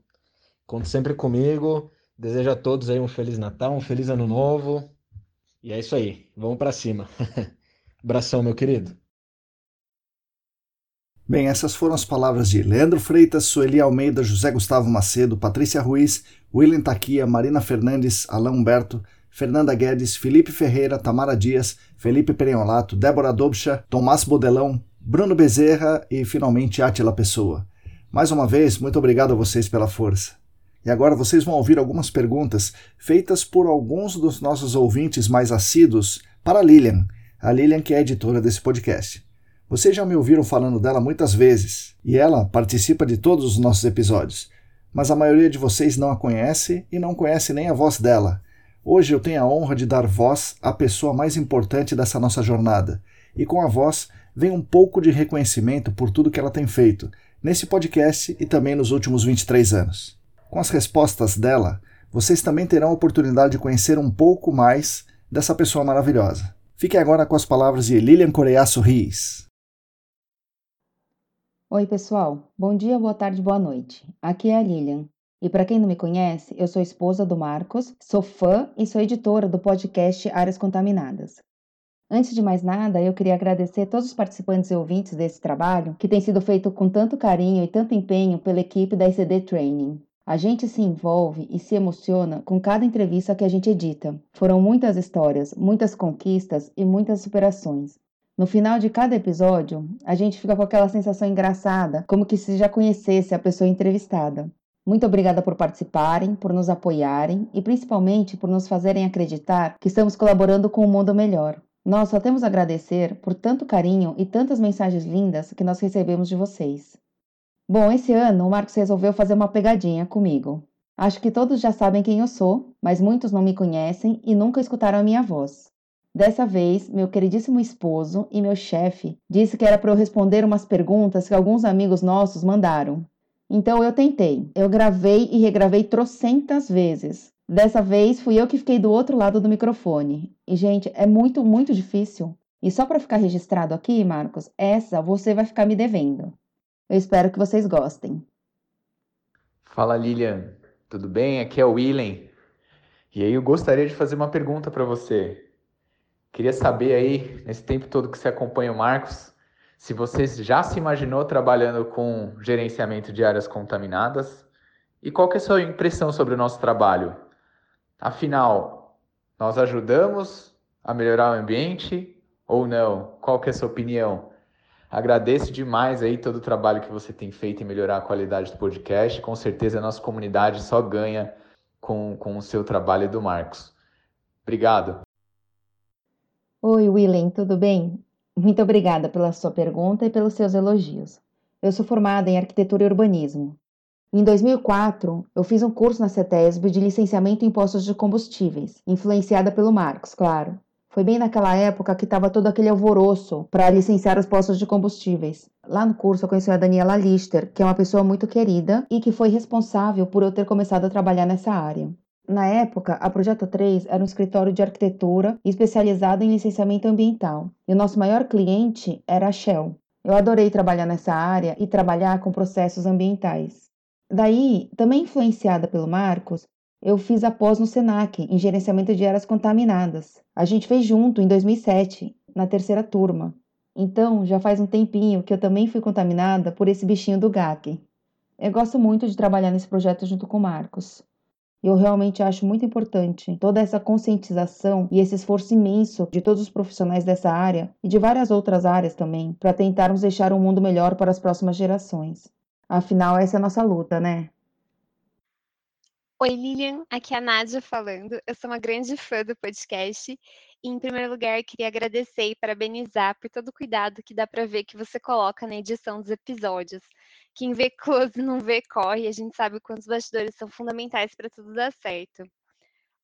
Conte sempre comigo. Desejo a todos aí um feliz Natal, um feliz Ano Novo. E é isso aí. Vamos para cima. Abração, meu querido. Bem, essas foram as palavras de Leandro Freitas, Sueli Almeida, José Gustavo Macedo, Patrícia Ruiz, William Taquia, Marina Fernandes, Alain Humberto, Fernanda Guedes, Felipe Ferreira, Tamara Dias, Felipe Perenholato, Débora Dobcha, Tomás Bodelão, Bruno Bezerra e finalmente Átila Pessoa. Mais uma vez, muito obrigado a vocês pela força. E agora vocês vão ouvir algumas perguntas feitas por alguns dos nossos ouvintes mais assíduos para Lilian, a Lilian que é editora desse podcast. Vocês já me ouviram falando dela muitas vezes, e ela participa de todos os nossos episódios, mas a maioria de vocês não a conhece e não conhece nem a voz dela. Hoje eu tenho a honra de dar voz à pessoa mais importante dessa nossa jornada, e com a voz vem um pouco de reconhecimento por tudo que ela tem feito, nesse podcast e também nos últimos 23 anos. Com as respostas dela, vocês também terão a oportunidade de conhecer um pouco mais dessa pessoa maravilhosa. Fique agora com as palavras de Lilian Coreaço Riz. Oi, pessoal. Bom dia, boa tarde, boa noite. Aqui é a Lilian. E para quem não me conhece, eu sou esposa do Marcos, sou fã e sou editora do podcast Áreas Contaminadas. Antes de mais nada, eu queria agradecer todos os participantes e ouvintes desse trabalho, que tem sido feito com tanto carinho e tanto empenho pela equipe da ICD Training. A gente se envolve e se emociona com cada entrevista que a gente edita. Foram muitas histórias, muitas conquistas e muitas superações. No final de cada episódio, a gente fica com aquela sensação engraçada, como que se já conhecesse a pessoa entrevistada. Muito obrigada por participarem, por nos apoiarem e principalmente por nos fazerem acreditar que estamos colaborando com um mundo melhor. Nós só temos a agradecer por tanto carinho e tantas mensagens lindas que nós recebemos de vocês. Bom, esse ano o Marcos resolveu fazer uma pegadinha comigo. Acho que todos já sabem quem eu sou, mas muitos não me conhecem e nunca escutaram a minha voz. Dessa vez, meu queridíssimo esposo e meu chefe disse que era para eu responder umas perguntas que alguns amigos nossos mandaram. Então eu tentei. Eu gravei e regravei trocentas vezes. Dessa vez fui eu que fiquei do outro lado do microfone. E gente, é muito, muito difícil. E só para ficar registrado aqui, Marcos, essa você vai ficar me devendo. Eu espero que vocês gostem. Fala Lilian, tudo bem? Aqui é o Willen. E aí eu gostaria de fazer uma pergunta para você. Queria saber aí, nesse tempo todo que você acompanha o Marcos, se você já se imaginou trabalhando com gerenciamento de áreas contaminadas e qual é a sua impressão sobre o nosso trabalho? Afinal, nós ajudamos a melhorar o ambiente ou não? Qual é a sua opinião? Agradeço demais aí todo o trabalho que você tem feito em melhorar a qualidade do podcast. Com certeza a nossa comunidade só ganha com, com o seu trabalho do Marcos. Obrigado. Oi, Willen, tudo bem? Muito obrigada pela sua pergunta e pelos seus elogios. Eu sou formada em arquitetura e urbanismo. Em 2004, eu fiz um curso na CETESB de licenciamento em postos de combustíveis, influenciada pelo Marcos, claro. Foi bem naquela época que estava todo aquele alvoroço para licenciar os postos de combustíveis. Lá no curso eu conheci a Daniela Lister, que é uma pessoa muito querida e que foi responsável por eu ter começado a trabalhar nessa área. Na época, a Projeto 3 era um escritório de arquitetura especializado em licenciamento ambiental, e o nosso maior cliente era a Shell. Eu adorei trabalhar nessa área e trabalhar com processos ambientais. Daí, também influenciada pelo Marcos, eu fiz a pós no SENAC, em gerenciamento de áreas contaminadas. A gente fez junto em 2007, na terceira turma. Então, já faz um tempinho que eu também fui contaminada por esse bichinho do GAC. Eu gosto muito de trabalhar nesse projeto junto com o Marcos. Eu realmente acho muito importante toda essa conscientização e esse esforço imenso de todos os profissionais dessa área e de várias outras áreas também, para tentarmos deixar um mundo melhor para as próximas gerações. Afinal, essa é a nossa luta, né? Oi, Lilian, aqui é a Nádia falando. Eu sou uma grande fã do podcast e, em primeiro lugar, queria agradecer e parabenizar por todo o cuidado que dá para ver que você coloca na edição dos episódios. Quem vê close não vê corre, a gente sabe quantos bastidores são fundamentais para tudo dar certo.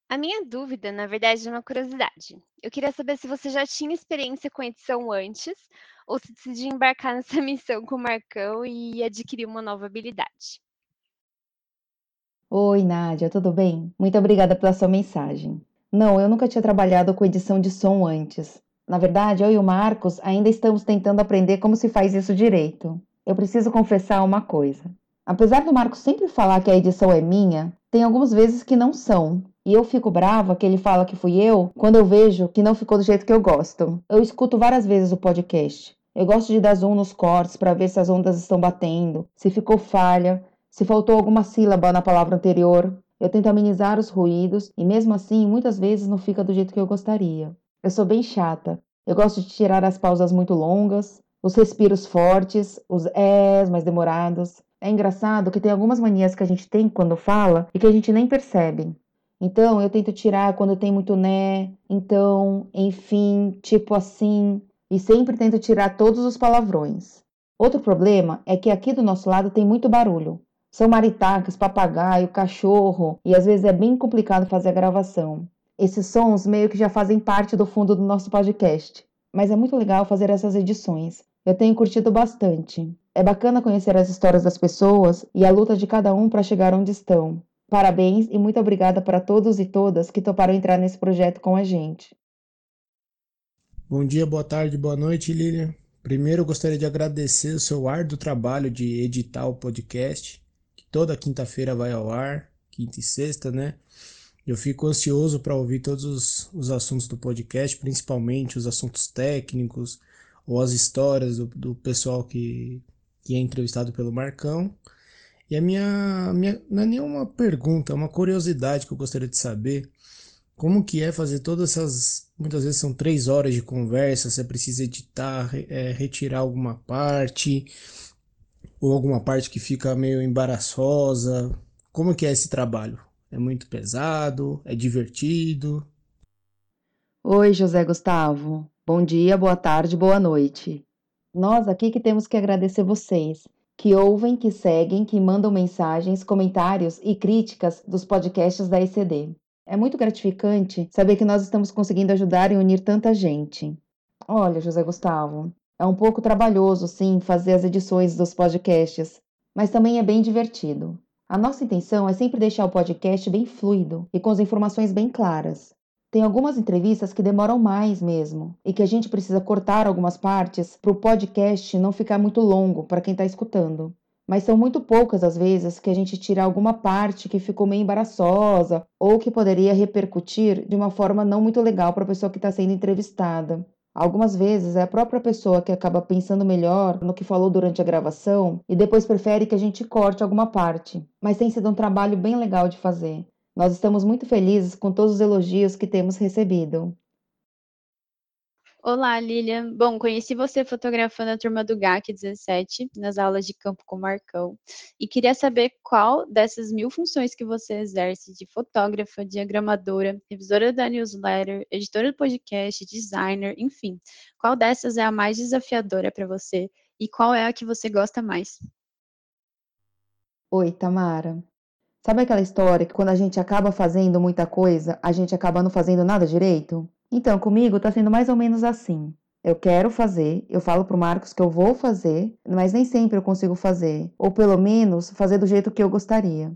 A minha dúvida, na verdade, é uma curiosidade. Eu queria saber se você já tinha experiência com edição antes ou se decidiu embarcar nessa missão com o Marcão e adquirir uma nova habilidade. Oi, Nádia, tudo bem? Muito obrigada pela sua mensagem. Não, eu nunca tinha trabalhado com edição de som antes. Na verdade, eu e o Marcos ainda estamos tentando aprender como se faz isso direito. Eu preciso confessar uma coisa. Apesar do Marcos sempre falar que a edição é minha, tem algumas vezes que não são. E eu fico brava que ele fala que fui eu quando eu vejo que não ficou do jeito que eu gosto. Eu escuto várias vezes o podcast. Eu gosto de dar zoom nos cortes para ver se as ondas estão batendo, se ficou falha, se faltou alguma sílaba na palavra anterior, eu tento amenizar os ruídos e, mesmo assim, muitas vezes não fica do jeito que eu gostaria. Eu sou bem chata. Eu gosto de tirar as pausas muito longas, os respiros fortes, os és mais demorados. É engraçado que tem algumas manias que a gente tem quando fala e que a gente nem percebe. Então, eu tento tirar quando tem muito né, então, enfim, tipo assim, e sempre tento tirar todos os palavrões. Outro problema é que aqui do nosso lado tem muito barulho. São maritacas, papagaio, cachorro, e às vezes é bem complicado fazer a gravação. Esses sons meio que já fazem parte do fundo do nosso podcast, mas é muito legal fazer essas edições. Eu tenho curtido bastante. É bacana conhecer as histórias das pessoas e a luta de cada um para chegar onde estão. Parabéns e muito obrigada para todos e todas que toparam entrar nesse projeto com a gente. Bom dia, boa tarde, boa noite, Lilian. Primeiro, gostaria de agradecer o seu árduo trabalho de editar o podcast toda quinta-feira vai ao ar, quinta e sexta, né? Eu fico ansioso para ouvir todos os, os, assuntos do podcast, principalmente os assuntos técnicos ou as histórias do, do pessoal que, que é entrevistado pelo Marcão. E a minha, minha não é nenhuma pergunta, é uma curiosidade que eu gostaria de saber. Como que é fazer todas essas. Muitas vezes são três horas de conversa, você precisa editar, é, retirar alguma parte ou alguma parte que fica meio embaraçosa? Como que é esse trabalho? É muito pesado? É divertido? Oi, José Gustavo. Bom dia, boa tarde, boa noite. Nós aqui que temos que agradecer vocês, que ouvem, que seguem, que mandam mensagens, comentários e críticas dos podcasts da ECD. É muito gratificante saber que nós estamos conseguindo ajudar e unir tanta gente. Olha, José Gustavo, é um pouco trabalhoso, sim, fazer as edições dos podcasts, mas também é bem divertido. A nossa intenção é sempre deixar o podcast bem fluido e com as informações bem claras. Tem algumas entrevistas que demoram mais mesmo e que a gente precisa cortar algumas partes para o podcast não ficar muito longo para quem está escutando. Mas são muito poucas as vezes que a gente tira alguma parte que ficou meio embaraçosa ou que poderia repercutir de uma forma não muito legal para a pessoa que está sendo entrevistada. Algumas vezes é a própria pessoa que acaba pensando melhor no que falou durante a gravação e depois prefere que a gente corte alguma parte, mas tem sido um trabalho bem legal de fazer. Nós estamos muito felizes com todos os elogios que temos recebido. Olá, Lilian. Bom, conheci você fotografando a turma do GAC 17 nas aulas de campo com Marcão e queria saber qual dessas mil funções que você exerce de fotógrafa, diagramadora, revisora da newsletter, editora do podcast, designer, enfim, qual dessas é a mais desafiadora para você e qual é a que você gosta mais? Oi, Tamara. Sabe aquela história que quando a gente acaba fazendo muita coisa, a gente acaba não fazendo nada direito? Então, comigo está sendo mais ou menos assim. Eu quero fazer, eu falo para o Marcos que eu vou fazer, mas nem sempre eu consigo fazer, ou pelo menos fazer do jeito que eu gostaria.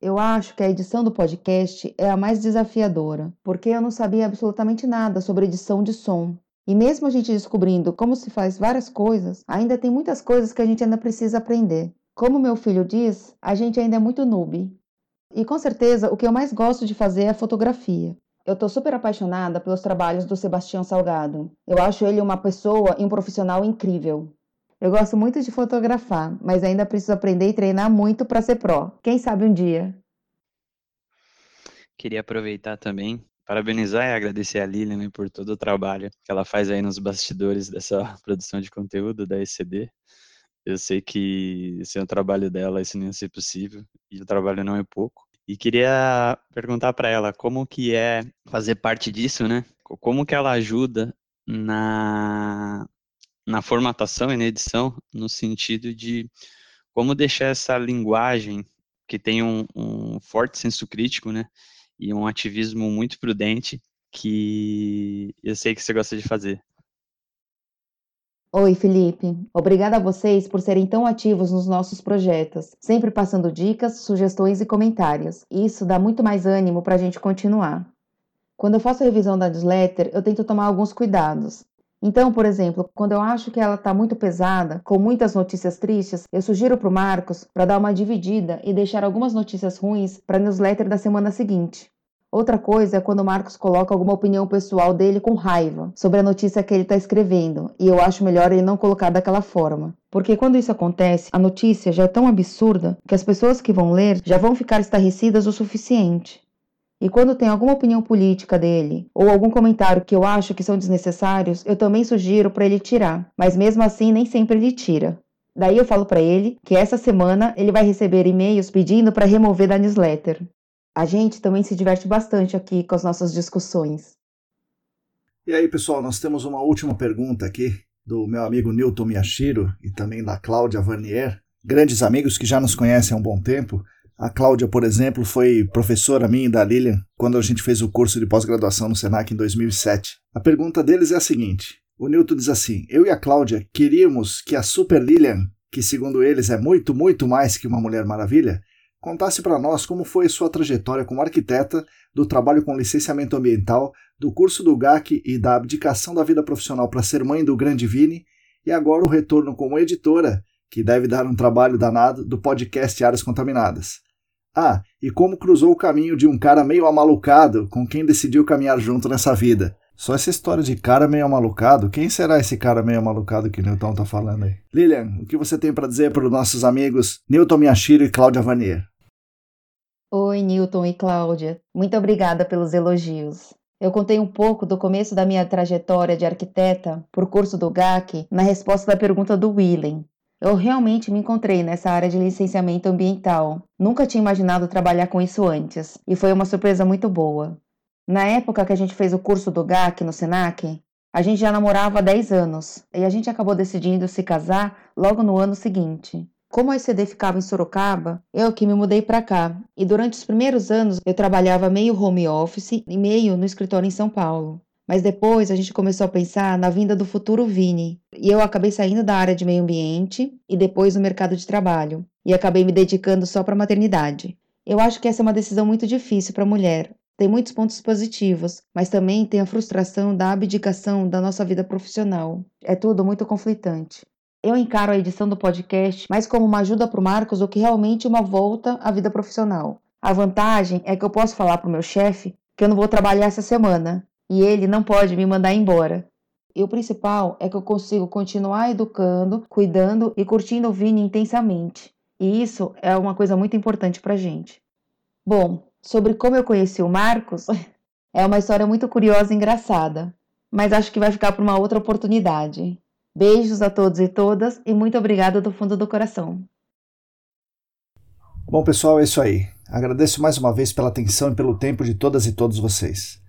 Eu acho que a edição do podcast é a mais desafiadora, porque eu não sabia absolutamente nada sobre edição de som. E mesmo a gente descobrindo como se faz várias coisas, ainda tem muitas coisas que a gente ainda precisa aprender. Como meu filho diz, a gente ainda é muito noob. E com certeza o que eu mais gosto de fazer é fotografia. Eu tô super apaixonada pelos trabalhos do Sebastião Salgado. Eu acho ele uma pessoa e um profissional incrível. Eu gosto muito de fotografar, mas ainda preciso aprender e treinar muito para ser pró. Quem sabe um dia. Queria aproveitar também, parabenizar e agradecer a Lilian né, por todo o trabalho que ela faz aí nos bastidores dessa produção de conteúdo da ECD. Eu sei que sem o trabalho dela isso não ia ser possível, e o trabalho não é pouco. E queria perguntar para ela como que é fazer parte disso, né? Como que ela ajuda na, na formatação e na edição, no sentido de como deixar essa linguagem que tem um, um forte senso crítico, né? E um ativismo muito prudente que eu sei que você gosta de fazer. Oi, Felipe. Obrigada a vocês por serem tão ativos nos nossos projetos, sempre passando dicas, sugestões e comentários. Isso dá muito mais ânimo para a gente continuar. Quando eu faço a revisão da newsletter, eu tento tomar alguns cuidados. Então, por exemplo, quando eu acho que ela está muito pesada, com muitas notícias tristes, eu sugiro para o Marcos para dar uma dividida e deixar algumas notícias ruins para a newsletter da semana seguinte. Outra coisa é quando o Marcos coloca alguma opinião pessoal dele com raiva sobre a notícia que ele está escrevendo, e eu acho melhor ele não colocar daquela forma. Porque quando isso acontece, a notícia já é tão absurda que as pessoas que vão ler já vão ficar estarrecidas o suficiente. E quando tem alguma opinião política dele, ou algum comentário que eu acho que são desnecessários, eu também sugiro para ele tirar, mas mesmo assim nem sempre ele tira. Daí eu falo para ele que essa semana ele vai receber e-mails pedindo para remover da newsletter. A gente também se diverte bastante aqui com as nossas discussões. E aí, pessoal, nós temos uma última pergunta aqui do meu amigo Newton Miyashiro e também da Cláudia Vanier, grandes amigos que já nos conhecem há um bom tempo. A Cláudia, por exemplo, foi professora minha e da Lilian quando a gente fez o curso de pós-graduação no Senac em 2007. A pergunta deles é a seguinte: o Newton diz assim: Eu e a Cláudia queríamos que a Super Lilian, que segundo eles é muito, muito mais que uma Mulher Maravilha, contasse para nós como foi sua trajetória como arquiteta, do trabalho com licenciamento ambiental, do curso do GAC e da abdicação da vida profissional para ser mãe do grande Vini, e agora o retorno como editora, que deve dar um trabalho danado, do podcast Áreas Contaminadas. Ah, e como cruzou o caminho de um cara meio amalucado com quem decidiu caminhar junto nessa vida. Só essa história de cara meio amalucado, quem será esse cara meio amalucado que Newton tá falando aí? Lilian, o que você tem para dizer para os nossos amigos Newton Miyashiro e Cláudia Vanier? Oi, Newton e Cláudia. Muito obrigada pelos elogios. Eu contei um pouco do começo da minha trajetória de arquiteta por curso do GAC na resposta da pergunta do Willem. Eu realmente me encontrei nessa área de licenciamento ambiental. Nunca tinha imaginado trabalhar com isso antes, e foi uma surpresa muito boa. Na época que a gente fez o curso do GAC no SENAC, a gente já namorava há 10 anos, e a gente acabou decidindo se casar logo no ano seguinte. Como a ECD ficava em Sorocaba, eu que me mudei para cá. E durante os primeiros anos eu trabalhava meio home office e meio no escritório em São Paulo. Mas depois a gente começou a pensar na vinda do futuro Vini. E eu acabei saindo da área de meio ambiente e depois do mercado de trabalho. E acabei me dedicando só para maternidade. Eu acho que essa é uma decisão muito difícil para a mulher. Tem muitos pontos positivos, mas também tem a frustração da abdicação da nossa vida profissional. É tudo muito conflitante. Eu encaro a edição do podcast mais como uma ajuda para o Marcos do que realmente uma volta à vida profissional. A vantagem é que eu posso falar para o meu chefe que eu não vou trabalhar essa semana e ele não pode me mandar embora. E o principal é que eu consigo continuar educando, cuidando e curtindo o Vini intensamente. E isso é uma coisa muito importante para gente. Bom, sobre como eu conheci o Marcos, é uma história muito curiosa e engraçada, mas acho que vai ficar para uma outra oportunidade. Beijos a todos e todas e muito obrigada do fundo do coração. Bom, pessoal, é isso aí. Agradeço mais uma vez pela atenção e pelo tempo de todas e todos vocês.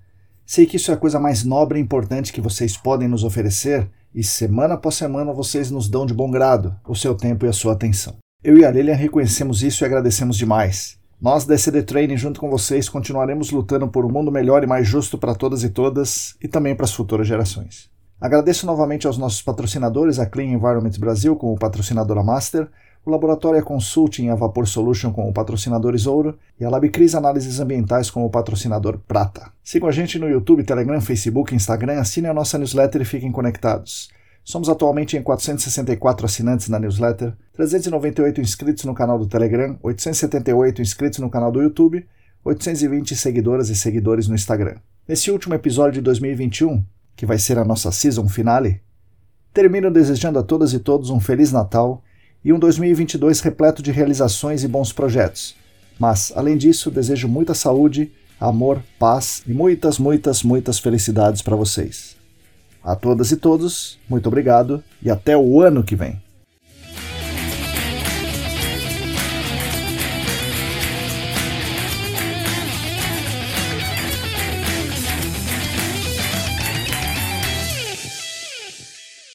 Sei que isso é a coisa mais nobre e importante que vocês podem nos oferecer e semana após semana vocês nos dão de bom grado o seu tempo e a sua atenção. Eu e a Lilian reconhecemos isso e agradecemos demais. Nós da CD Training, junto com vocês, continuaremos lutando por um mundo melhor e mais justo para todas e todas e também para as futuras gerações. Agradeço novamente aos nossos patrocinadores, a Clean Environment Brasil como patrocinadora master, o Laboratório Consulting e a Vapor Solution como patrocinadores ouro e a LabCris Análises Ambientais como patrocinador prata. Sigam a gente no YouTube, Telegram, Facebook, Instagram, assinem a nossa newsletter e fiquem conectados. Somos atualmente em 464 assinantes na newsletter, 398 inscritos no canal do Telegram, 878 inscritos no canal do YouTube, 820 seguidoras e seguidores no Instagram. Nesse último episódio de 2021, que vai ser a nossa season finale, termino desejando a todas e todos um Feliz Natal e um 2022 repleto de realizações e bons projetos. Mas, além disso, desejo muita saúde, amor, paz e muitas, muitas, muitas felicidades para vocês. A todas e todos, muito obrigado e até o ano que vem.